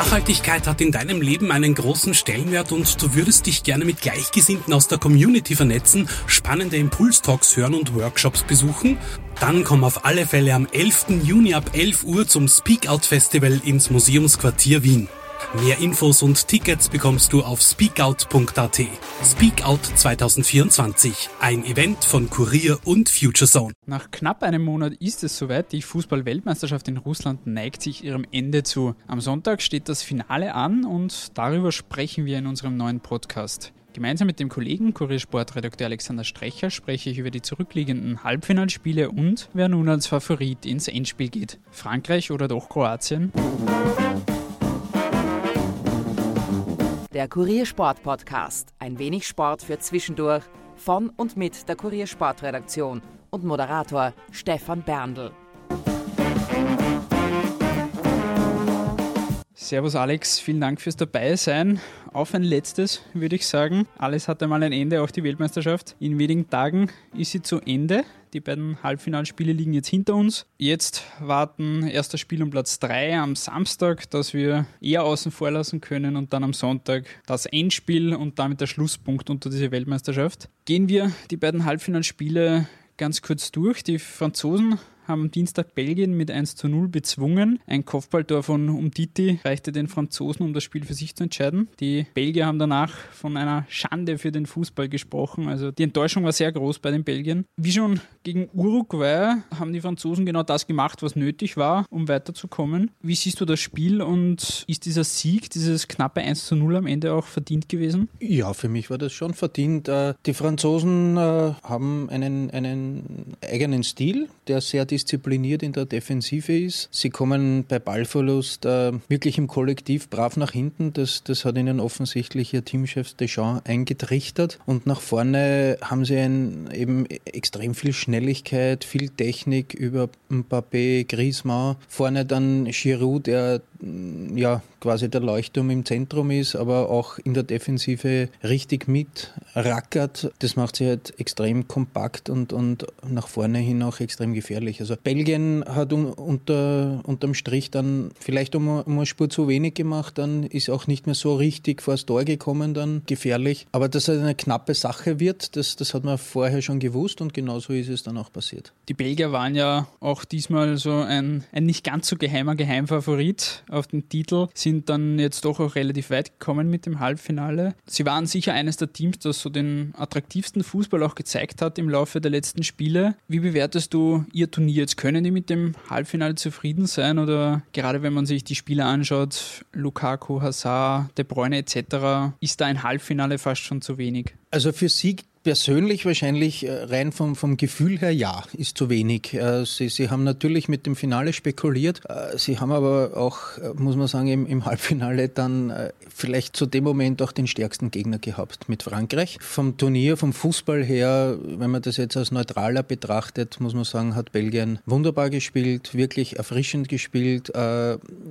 Nachhaltigkeit hat in deinem Leben einen großen Stellenwert und du würdest dich gerne mit Gleichgesinnten aus der Community vernetzen, spannende Impulstalks hören und Workshops besuchen? Dann komm auf alle Fälle am 11. Juni ab 11 Uhr zum Speak Out Festival ins Museumsquartier Wien. Mehr Infos und Tickets bekommst du auf speakout.at. Speakout 2024, ein Event von Kurier und FutureZone. Nach knapp einem Monat ist es soweit. Die Fußball-Weltmeisterschaft in Russland neigt sich ihrem Ende zu. Am Sonntag steht das Finale an und darüber sprechen wir in unserem neuen Podcast. Gemeinsam mit dem Kollegen Kuriersportredakteur Alexander Strecher spreche ich über die zurückliegenden Halbfinalspiele und wer nun als Favorit ins Endspiel geht. Frankreich oder doch Kroatien? Der Kuriersport Podcast. Ein wenig Sport für zwischendurch. Von und mit der Kuriersportredaktion und Moderator Stefan Berndl. Servus Alex, vielen Dank fürs Dabeisein. Auf ein letztes, würde ich sagen. Alles hat einmal ein Ende, auch die Weltmeisterschaft. In wenigen Tagen ist sie zu Ende. Die beiden Halbfinalspiele liegen jetzt hinter uns. Jetzt warten erster Spiel um Platz 3 am Samstag, das wir eher außen vor lassen können und dann am Sonntag das Endspiel und damit der Schlusspunkt unter dieser Weltmeisterschaft. Gehen wir die beiden Halbfinalspiele ganz kurz durch. Die Franzosen haben am Dienstag Belgien mit 1 zu 0 bezwungen. Ein Kopfballtor von Umtiti reichte den Franzosen, um das Spiel für sich zu entscheiden. Die Belgier haben danach von einer Schande für den Fußball gesprochen. Also die Enttäuschung war sehr groß bei den Belgiern. Wie schon gegen Uruguay haben die Franzosen genau das gemacht, was nötig war, um weiterzukommen. Wie siehst du das Spiel und ist dieser Sieg, dieses knappe 1 zu 0 am Ende auch verdient gewesen? Ja, für mich war das schon verdient. Äh, die Franzosen äh, haben einen, einen eigenen Stil, der sehr diszipliniert in der Defensive ist. Sie kommen bei Ballverlust äh, wirklich im Kollektiv brav nach hinten. Das, das hat ihnen offensichtlich ihr Teamchef Deschamps eingetrichtert. Und nach vorne haben sie ein, eben extrem viel Schnelligkeit, viel Technik über Mbappé, Griezmann. Vorne dann Giroud, der ja quasi der Leuchtturm im Zentrum ist, aber auch in der Defensive richtig mitrackert. Das macht sie halt extrem kompakt und, und nach vorne hin auch extrem gefährlich. Also Belgien hat un, unter, unterm Strich dann vielleicht um, um eine Spur zu wenig gemacht, dann ist auch nicht mehr so richtig vor das Tor gekommen, dann gefährlich. Aber dass es eine knappe Sache wird, das, das hat man vorher schon gewusst und genauso ist es dann auch passiert. Die Belgier waren ja auch diesmal so ein, ein nicht ganz so geheimer Geheimfavorit auf den Titel, sind dann jetzt doch auch relativ weit gekommen mit dem Halbfinale. Sie waren sicher eines der Teams, das so den attraktivsten Fußball auch gezeigt hat im Laufe der letzten Spiele. Wie bewertest du ihr Turnier jetzt? Können die mit dem Halbfinale zufrieden sein oder gerade wenn man sich die Spiele anschaut, Lukaku, Hazard, De Bruyne etc., ist da ein Halbfinale fast schon zu wenig? Also für Sieg Persönlich wahrscheinlich äh, rein vom, vom Gefühl her ja, ist zu wenig. Äh, sie, sie haben natürlich mit dem Finale spekuliert. Äh, sie haben aber auch, muss man sagen, im, im Halbfinale dann vielleicht zu dem Moment auch den stärksten Gegner gehabt mit Frankreich. Vom Turnier, vom Fußball her, wenn man das jetzt als neutraler betrachtet, muss man sagen, hat Belgien wunderbar gespielt, wirklich erfrischend gespielt.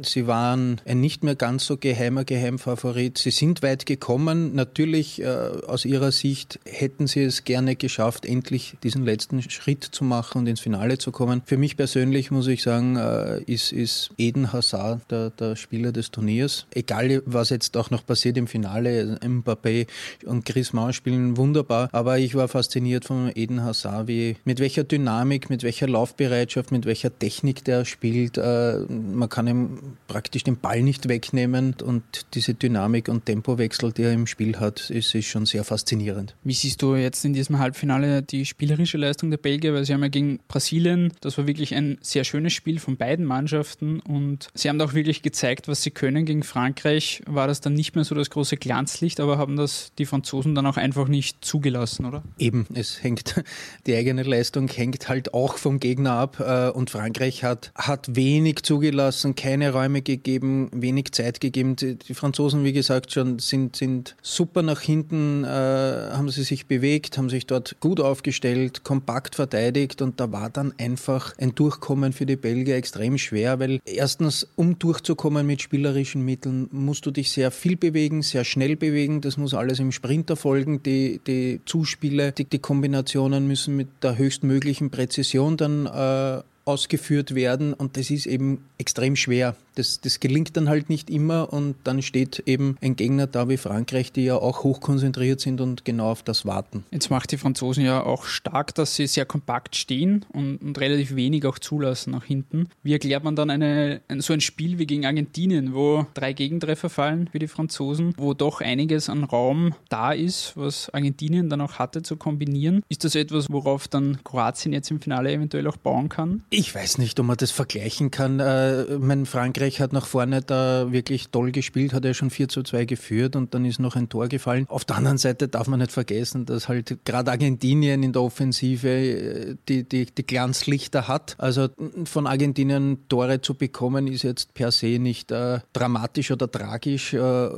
Sie waren ein nicht mehr ganz so geheimer Geheimfavorit. Sie sind weit gekommen. Natürlich aus ihrer Sicht hätten hätten sie es gerne geschafft, endlich diesen letzten Schritt zu machen und ins Finale zu kommen. Für mich persönlich muss ich sagen, äh, ist, ist Eden Hazard der, der Spieler des Turniers. Egal, was jetzt auch noch passiert im Finale, Mbappé und Griezmann spielen wunderbar, aber ich war fasziniert von Eden Hazard, wie, mit welcher Dynamik, mit welcher Laufbereitschaft, mit welcher Technik der spielt. Äh, man kann ihm praktisch den Ball nicht wegnehmen und diese Dynamik und Tempowechsel, die er im Spiel hat, ist, ist schon sehr faszinierend. Wie siehst du jetzt in diesem Halbfinale die spielerische Leistung der Belgier, weil sie haben ja gegen Brasilien, das war wirklich ein sehr schönes Spiel von beiden Mannschaften und sie haben auch wirklich gezeigt, was sie können. Gegen Frankreich war das dann nicht mehr so das große Glanzlicht, aber haben das die Franzosen dann auch einfach nicht zugelassen, oder? Eben, es hängt, die eigene Leistung hängt halt auch vom Gegner ab äh, und Frankreich hat, hat wenig zugelassen, keine Räume gegeben, wenig Zeit gegeben. Die, die Franzosen, wie gesagt, schon sind, sind super nach hinten, äh, haben sie sich bewegt bewegt, haben sich dort gut aufgestellt, kompakt verteidigt und da war dann einfach ein Durchkommen für die Belgier extrem schwer, weil erstens, um durchzukommen mit spielerischen Mitteln, musst du dich sehr viel bewegen, sehr schnell bewegen, das muss alles im Sprint erfolgen, die, die Zuspiele, die, die Kombinationen müssen mit der höchstmöglichen Präzision dann äh, ausgeführt werden und das ist eben extrem schwer. Das, das gelingt dann halt nicht immer und dann steht eben ein Gegner da wie Frankreich, die ja auch hochkonzentriert sind und genau auf das warten. Jetzt macht die Franzosen ja auch stark, dass sie sehr kompakt stehen und, und relativ wenig auch zulassen nach hinten. Wie erklärt man dann eine, so ein Spiel wie gegen Argentinien, wo drei Gegentreffer fallen für die Franzosen, wo doch einiges an Raum da ist, was Argentinien dann auch hatte zu kombinieren? Ist das etwas, worauf dann Kroatien jetzt im Finale eventuell auch bauen kann? Ich weiß nicht, ob man das vergleichen kann. Äh, mein Frankreich hat nach vorne da wirklich toll gespielt, hat ja schon 4 zu 2 geführt und dann ist noch ein Tor gefallen. Auf der anderen Seite darf man nicht vergessen, dass halt gerade Argentinien in der Offensive äh, die, die, die Glanzlichter hat. Also von Argentinien Tore zu bekommen, ist jetzt per se nicht äh, dramatisch oder tragisch. Äh,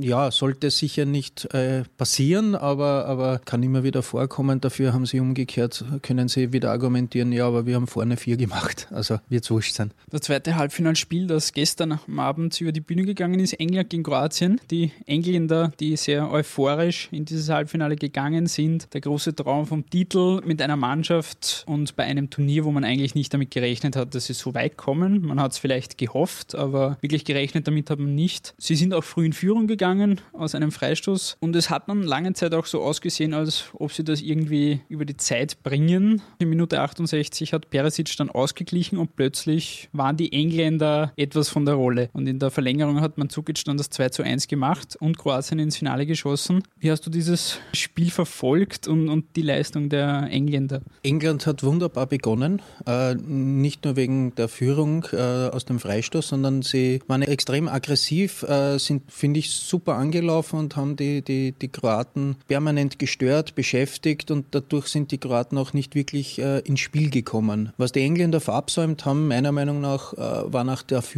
ja, sollte sicher nicht äh, passieren, aber, aber kann immer wieder vorkommen. Dafür haben sie umgekehrt, können sie wieder argumentieren, ja, aber wir haben vorne vier gemacht. Also wird es wurscht sein. Das zweite Halbfinalspiel, das gestern Abend über die Bühne gegangen ist, England gegen Kroatien. Die Engländer, die sehr euphorisch in dieses Halbfinale gegangen sind. Der große Traum vom Titel mit einer Mannschaft und bei einem Turnier, wo man eigentlich nicht damit gerechnet hat, dass sie so weit kommen. Man hat es vielleicht gehofft, aber wirklich gerechnet damit hat man nicht. Sie sind auch früh in Führung gegangen aus einem Freistoß und es hat dann lange Zeit auch so ausgesehen, als ob sie das irgendwie über die Zeit bringen. In Minute 68 hat Perisic dann ausgeglichen und plötzlich waren die Engländer etwas von der Rolle. Und in der Verlängerung hat man Zukic dann das 2 zu 1 gemacht und Kroatien ins Finale geschossen. Wie hast du dieses Spiel verfolgt und, und die Leistung der Engländer? England hat wunderbar begonnen, äh, nicht nur wegen der Führung äh, aus dem Freistoß, sondern sie waren extrem aggressiv, äh, sind, finde ich, super angelaufen und haben die, die, die Kroaten permanent gestört, beschäftigt und dadurch sind die Kroaten auch nicht wirklich äh, ins Spiel gekommen. Was die Engländer verabsäumt haben, meiner Meinung nach, äh, war nach der Führung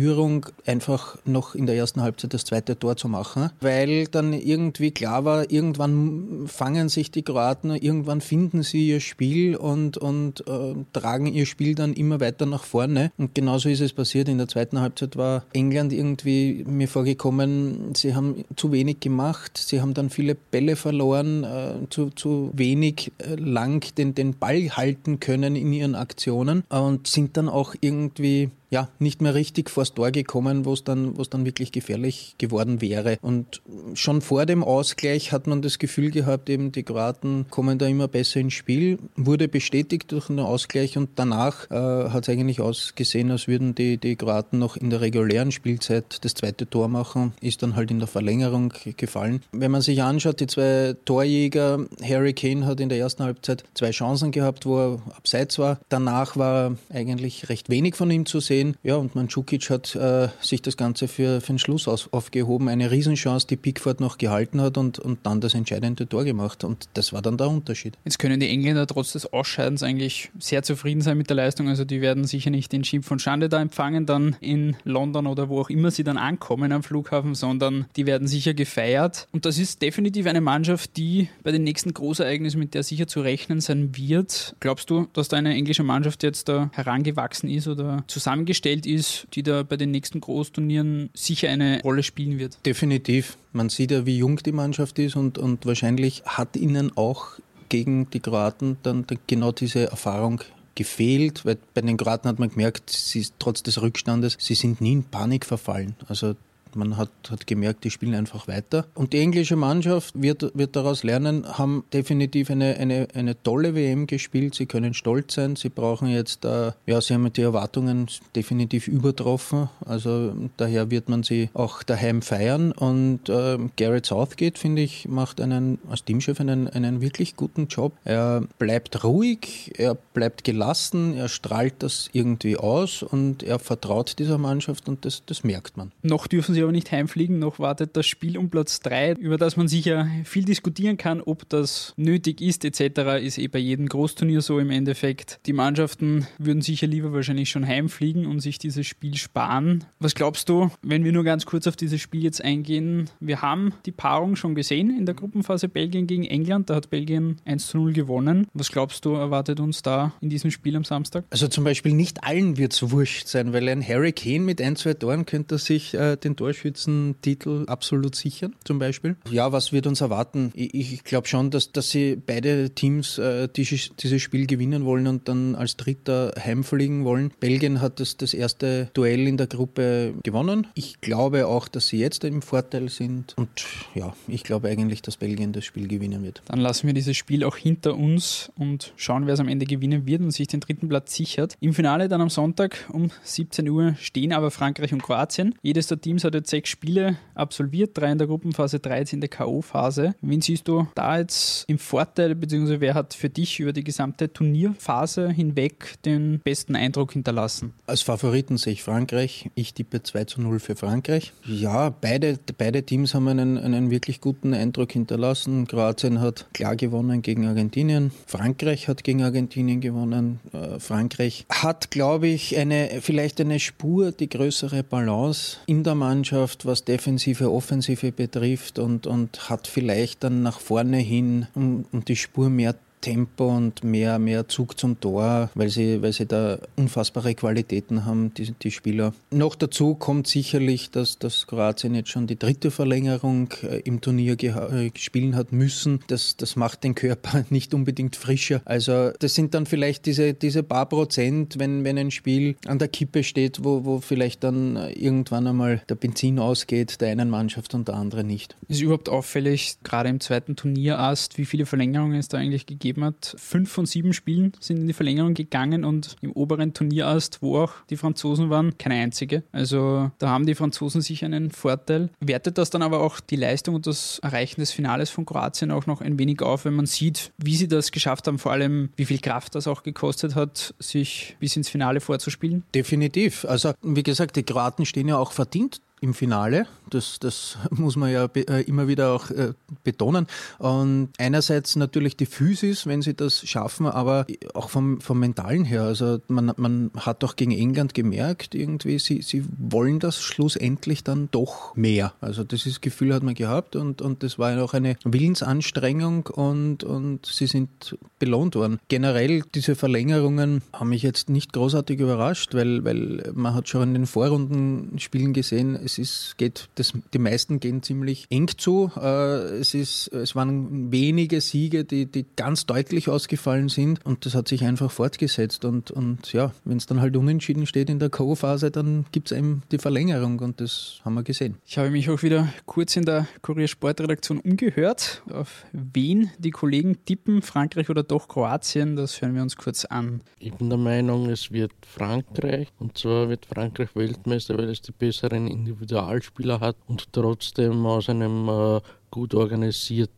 einfach noch in der ersten Halbzeit das zweite Tor zu machen, weil dann irgendwie klar war, irgendwann fangen sich die Kroaten, irgendwann finden sie ihr Spiel und, und äh, tragen ihr Spiel dann immer weiter nach vorne. Und genauso ist es passiert. In der zweiten Halbzeit war England irgendwie mir vorgekommen, sie haben zu wenig gemacht, sie haben dann viele Bälle verloren, äh, zu, zu wenig äh, lang den, den Ball halten können in ihren Aktionen und sind dann auch irgendwie ja, nicht mehr richtig vors Tor gekommen, wo es dann, dann wirklich gefährlich geworden wäre. Und schon vor dem Ausgleich hat man das Gefühl gehabt, eben die Kroaten kommen da immer besser ins Spiel. Wurde bestätigt durch einen Ausgleich und danach äh, hat es eigentlich ausgesehen, als würden die, die Kroaten noch in der regulären Spielzeit das zweite Tor machen. Ist dann halt in der Verlängerung gefallen. Wenn man sich anschaut, die zwei Torjäger, Harry Kane hat in der ersten Halbzeit zwei Chancen gehabt, wo er abseits war. Danach war eigentlich recht wenig von ihm zu sehen sehen. Ja, und Mandzukic hat äh, sich das Ganze für, für den Schluss aus, aufgehoben. Eine Riesenchance, die Pickford noch gehalten hat und, und dann das entscheidende Tor gemacht. Und das war dann der Unterschied. Jetzt können die Engländer trotz des Ausscheidens eigentlich sehr zufrieden sein mit der Leistung. Also die werden sicher nicht den Schimpf von Schande da empfangen, dann in London oder wo auch immer sie dann ankommen am Flughafen, sondern die werden sicher gefeiert. Und das ist definitiv eine Mannschaft, die bei den nächsten Großereignissen mit der sicher zu rechnen sein wird. Glaubst du, dass da eine englische Mannschaft jetzt da herangewachsen ist oder zusammen zusammengestellt ist, die da bei den nächsten Großturnieren sicher eine Rolle spielen wird. Definitiv. Man sieht ja, wie jung die Mannschaft ist und, und wahrscheinlich hat ihnen auch gegen die Kroaten dann genau diese Erfahrung gefehlt, weil bei den Kroaten hat man gemerkt, sie, trotz des Rückstandes, sie sind nie in Panik verfallen. Also man hat, hat gemerkt, die spielen einfach weiter. Und die englische Mannschaft wird, wird daraus lernen, haben definitiv eine, eine, eine tolle WM gespielt. Sie können stolz sein. Sie brauchen jetzt, äh, ja, sie haben die Erwartungen definitiv übertroffen. Also daher wird man sie auch daheim feiern. Und äh, Garrett Southgate, finde ich, macht einen, als Teamchef einen, einen wirklich guten Job. Er bleibt ruhig, er bleibt gelassen, er strahlt das irgendwie aus und er vertraut dieser Mannschaft und das, das merkt man. Noch dürfen sie aber nicht heimfliegen, noch wartet das Spiel um Platz 3, über das man sicher viel diskutieren kann, ob das nötig ist etc. Ist eh bei jedem Großturnier so im Endeffekt. Die Mannschaften würden sicher lieber wahrscheinlich schon heimfliegen und sich dieses Spiel sparen. Was glaubst du, wenn wir nur ganz kurz auf dieses Spiel jetzt eingehen? Wir haben die Paarung schon gesehen in der Gruppenphase Belgien gegen England, da hat Belgien 1 zu 0 gewonnen. Was glaubst du, erwartet uns da in diesem Spiel am Samstag? Also zum Beispiel nicht allen wird es wurscht sein, weil ein Harry Kane mit ein, zwei Toren könnte sich äh, den Tor Torschützentitel absolut sichern, zum Beispiel. Ja, was wird uns erwarten? Ich, ich glaube schon, dass, dass sie beide Teams äh, dieses, dieses Spiel gewinnen wollen und dann als Dritter heimfliegen wollen. Belgien hat das, das erste Duell in der Gruppe gewonnen. Ich glaube auch, dass sie jetzt im Vorteil sind. Und ja, ich glaube eigentlich, dass Belgien das Spiel gewinnen wird. Dann lassen wir dieses Spiel auch hinter uns und schauen, wer es am Ende gewinnen wird und sich den dritten Platz sichert. Im Finale dann am Sonntag um 17 Uhr stehen aber Frankreich und Kroatien. Jedes der Teams hat jetzt sechs Spiele absolviert, drei in der Gruppenphase, drei jetzt in der K.O.-Phase. Wen siehst du da jetzt im Vorteil, beziehungsweise wer hat für dich über die gesamte Turnierphase hinweg den besten Eindruck hinterlassen? Als Favoriten sehe ich Frankreich. Ich tippe 2 zu 0 für Frankreich. Ja, beide, beide Teams haben einen, einen wirklich guten Eindruck hinterlassen. Kroatien hat klar gewonnen gegen Argentinien. Frankreich hat gegen Argentinien gewonnen. Äh, Frankreich hat, glaube ich, eine, vielleicht eine Spur die größere Balance in der Mannschaft, was Defensive, Offensive betrifft und, und hat vielleicht dann nach vorne hin um, um die Spur mehr Tempo und mehr, mehr Zug zum Tor, weil sie, weil sie da unfassbare Qualitäten haben, die, die Spieler. Noch dazu kommt sicherlich, dass, dass Kroatien jetzt schon die dritte Verlängerung äh, im Turnier äh, spielen hat müssen. Das, das macht den Körper nicht unbedingt frischer. Also das sind dann vielleicht diese, diese paar Prozent, wenn, wenn ein Spiel an der Kippe steht, wo, wo vielleicht dann irgendwann einmal der Benzin ausgeht, der einen Mannschaft und der anderen nicht. Ist überhaupt auffällig, gerade im zweiten Turnierast, wie viele Verlängerungen es da eigentlich gegeben gegeben hat. Fünf von sieben Spielen sind in die Verlängerung gegangen und im oberen Turnierast, wo auch die Franzosen waren, keine einzige. Also da haben die Franzosen sicher einen Vorteil. Wertet das dann aber auch die Leistung und das Erreichen des Finales von Kroatien auch noch ein wenig auf, wenn man sieht, wie sie das geschafft haben, vor allem wie viel Kraft das auch gekostet hat, sich bis ins Finale vorzuspielen? Definitiv. Also wie gesagt, die Kroaten stehen ja auch verdient im Finale. Das, das muss man ja äh, immer wieder auch äh, betonen. Und einerseits natürlich die Physis, wenn sie das schaffen, aber auch vom, vom Mentalen her. Also man, man hat auch gegen England gemerkt, irgendwie, sie, sie wollen das schlussendlich dann doch mehr. Also dieses Gefühl hat man gehabt und, und das war ja auch eine Willensanstrengung und, und sie sind belohnt worden. Generell diese Verlängerungen haben mich jetzt nicht großartig überrascht, weil, weil man hat schon in den Vorrundenspielen gesehen, es ist, geht, das, die meisten gehen ziemlich eng zu. Äh, es, ist, es waren wenige Siege, die, die ganz deutlich ausgefallen sind und das hat sich einfach fortgesetzt. Und, und ja, wenn es dann halt unentschieden steht in der Co-Phase, dann gibt es eben die Verlängerung und das haben wir gesehen. Ich habe mich auch wieder kurz in der Kurier Sportredaktion umgehört, auf wen die Kollegen tippen, Frankreich oder doch Kroatien. Das hören wir uns kurz an. Ich bin der Meinung, es wird Frankreich und zwar wird Frankreich Weltmeister, weil es die besseren Individuen Individualspieler hat und trotzdem aus einem äh, gut organisierten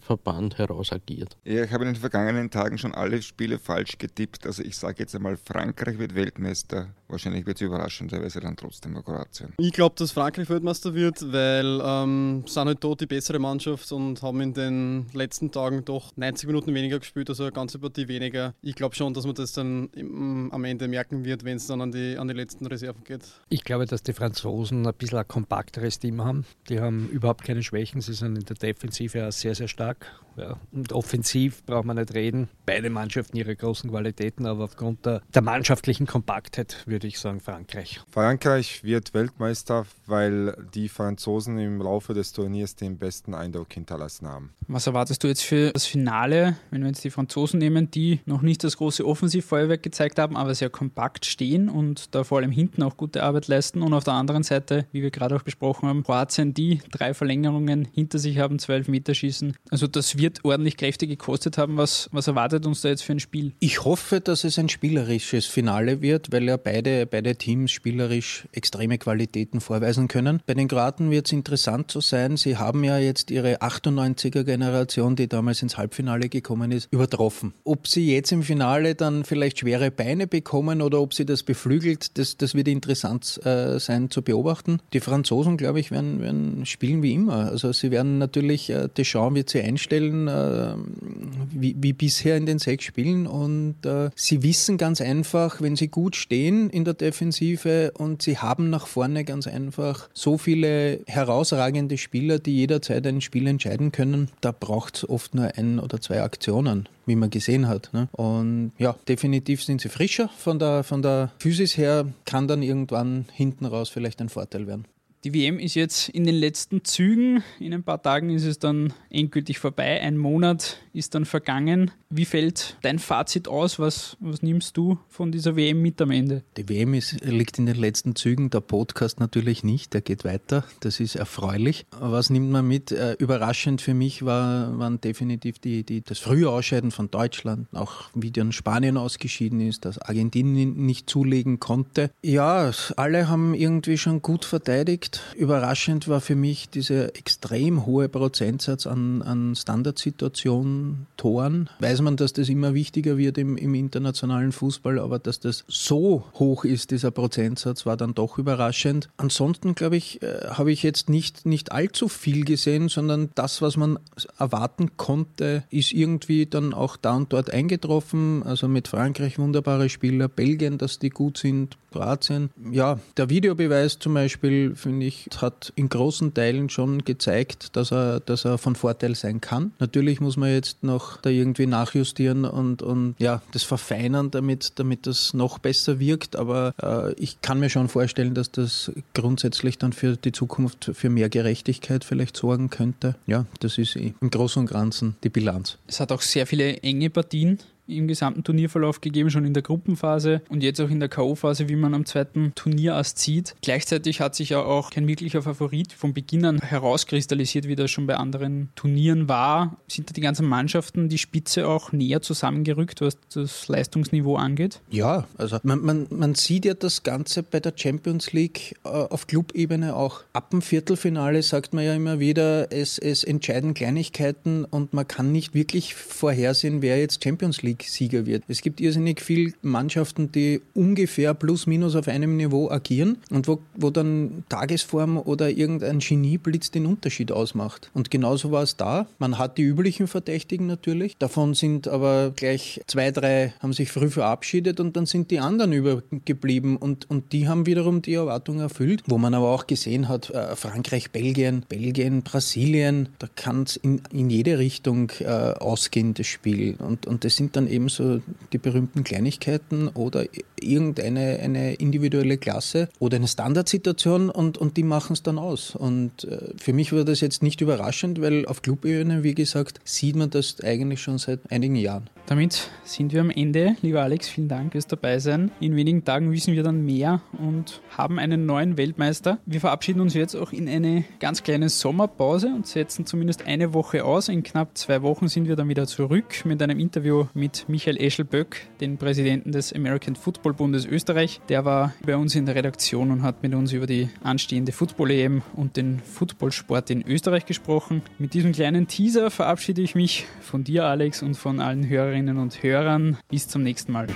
Verband heraus agiert. Ja, ich habe in den vergangenen Tagen schon alle Spiele falsch getippt. Also ich sage jetzt einmal, Frankreich wird Weltmeister. Wahrscheinlich wird es überraschenderweise dann trotzdem mal Kroatien. Ich glaube, dass Frankreich Weltmeister wird, weil ähm, sind halt dort die bessere Mannschaft und haben in den letzten Tagen doch 90 Minuten weniger gespielt, also eine ganze Partie weniger. Ich glaube schon, dass man das dann im, am Ende merken wird, wenn es dann an die, an die letzten Reserven geht. Ich glaube, dass die Franzosen ein bisschen ein kompakteres Team haben. Die haben überhaupt keine Schwächen. Sie sind in der Defensive sehr, sehr stark. Ja. Und offensiv braucht man nicht reden. Beide Mannschaften ihre großen Qualitäten, aber aufgrund der, der mannschaftlichen Kompaktheit würde ich sagen Frankreich. Frankreich wird Weltmeister, weil die Franzosen im Laufe des Turniers den besten Eindruck hinterlassen haben. Was erwartest du jetzt für das Finale, wenn wir jetzt die Franzosen nehmen, die noch nicht das große Offensivfeuerwerk gezeigt haben, aber sehr kompakt stehen und da vor allem hinten auch gute Arbeit leisten und auf der anderen Seite, wie wir gerade auch besprochen haben, Kroatien, die drei Verlängerungen hinter sich haben, zwölf Meter schießen. Also das wird ordentlich Kräfte gekostet haben. Was, was erwartet uns da jetzt für ein Spiel? Ich hoffe, dass es ein spielerisches Finale wird, weil ja beide, beide Teams spielerisch extreme Qualitäten vorweisen können. Bei den Kroaten wird es interessant zu sein. Sie haben ja jetzt ihre 98er-Generation, die damals ins Halbfinale gekommen ist, übertroffen. Ob sie jetzt im Finale dann vielleicht schwere Beine bekommen oder ob sie das beflügelt, das, das wird interessant äh, sein zu beobachten. Die Franzosen, glaube ich, werden, werden spielen wie immer. Also sie werden natürlich, äh, Deschamps wird sie einstellen, äh, wie, wie, bisher in den sechs Spielen. Und äh, sie wissen ganz einfach, wenn sie gut stehen in der Defensive und sie haben nach vorne ganz einfach so viele herausragende Spieler, die jederzeit ein Spiel entscheiden können, da braucht es oft nur ein oder zwei Aktionen wie man gesehen hat. Ne? Und ja, definitiv sind sie frischer von der, von der Physis her, kann dann irgendwann hinten raus vielleicht ein Vorteil werden. Die WM ist jetzt in den letzten Zügen. In ein paar Tagen ist es dann endgültig vorbei. Ein Monat ist dann vergangen. Wie fällt dein Fazit aus? Was, was nimmst du von dieser WM mit am Ende? Die WM ist, liegt in den letzten Zügen, der Podcast natürlich nicht, der geht weiter. Das ist erfreulich. Was nimmt man mit? Äh, überraschend für mich war, waren definitiv die, die, das frühe Ausscheiden von Deutschland, auch wie dann Spanien ausgeschieden ist, dass Argentinien nicht zulegen konnte. Ja, alle haben irgendwie schon gut verteidigt überraschend war für mich dieser extrem hohe Prozentsatz an, an Standardsituationen, Toren. Weiß man, dass das immer wichtiger wird im, im internationalen Fußball, aber dass das so hoch ist, dieser Prozentsatz, war dann doch überraschend. Ansonsten, glaube ich, äh, habe ich jetzt nicht, nicht allzu viel gesehen, sondern das, was man erwarten konnte, ist irgendwie dann auch da und dort eingetroffen. Also mit Frankreich wunderbare Spieler, Belgien, dass die gut sind, Kroatien. Ja, der Videobeweis zum Beispiel, finde ich, hat in großen Teilen schon gezeigt, dass er, dass er von Vorteil sein kann. Natürlich muss man jetzt noch da irgendwie nachjustieren und, und ja, das verfeinern, damit, damit das noch besser wirkt. Aber äh, ich kann mir schon vorstellen, dass das grundsätzlich dann für die Zukunft für mehr Gerechtigkeit vielleicht sorgen könnte. Ja, das ist im Großen und Ganzen die Bilanz. Es hat auch sehr viele enge Partien im gesamten Turnierverlauf gegeben, schon in der Gruppenphase und jetzt auch in der K.O.-Phase, wie man am zweiten Turnierast sieht. Gleichzeitig hat sich ja auch kein wirklicher Favorit von Beginn an herauskristallisiert, wie das schon bei anderen Turnieren war. Sind da die ganzen Mannschaften die Spitze auch näher zusammengerückt, was das Leistungsniveau angeht? Ja, also man, man, man sieht ja das Ganze bei der Champions League äh, auf Clubebene auch. Ab dem Viertelfinale sagt man ja immer wieder, es, es entscheiden Kleinigkeiten und man kann nicht wirklich vorhersehen, wer jetzt Champions League League-Sieger wird. Es gibt irrsinnig viele Mannschaften, die ungefähr plus minus auf einem Niveau agieren und wo, wo dann Tagesform oder irgendein Genieblitz den Unterschied ausmacht. Und genauso war es da. Man hat die üblichen Verdächtigen natürlich. Davon sind aber gleich zwei, drei haben sich früh verabschiedet und dann sind die anderen übergeblieben und, und die haben wiederum die Erwartungen erfüllt. Wo man aber auch gesehen hat, äh, Frankreich, Belgien, Belgien, Brasilien, da kann es in, in jede Richtung äh, ausgehen, das Spiel. Und, und das sind dann ebenso die berühmten Kleinigkeiten oder irgendeine eine individuelle Klasse oder eine Standardsituation und, und die machen es dann aus. Und äh, für mich war das jetzt nicht überraschend, weil auf Clubebene, wie gesagt, sieht man das eigentlich schon seit einigen Jahren. Damit sind wir am Ende. Lieber Alex, vielen Dank fürs Dabeisein. In wenigen Tagen wissen wir dann mehr und haben einen neuen Weltmeister. Wir verabschieden uns jetzt auch in eine ganz kleine Sommerpause und setzen zumindest eine Woche aus. In knapp zwei Wochen sind wir dann wieder zurück mit einem Interview mit Michael Eschelböck, den Präsidenten des American Football Bundes Österreich. Der war bei uns in der Redaktion und hat mit uns über die anstehende Football-EM und den Footballsport in Österreich gesprochen. Mit diesem kleinen Teaser verabschiede ich mich von dir, Alex, und von allen Hörerinnen und Hörern. Bis zum nächsten Mal.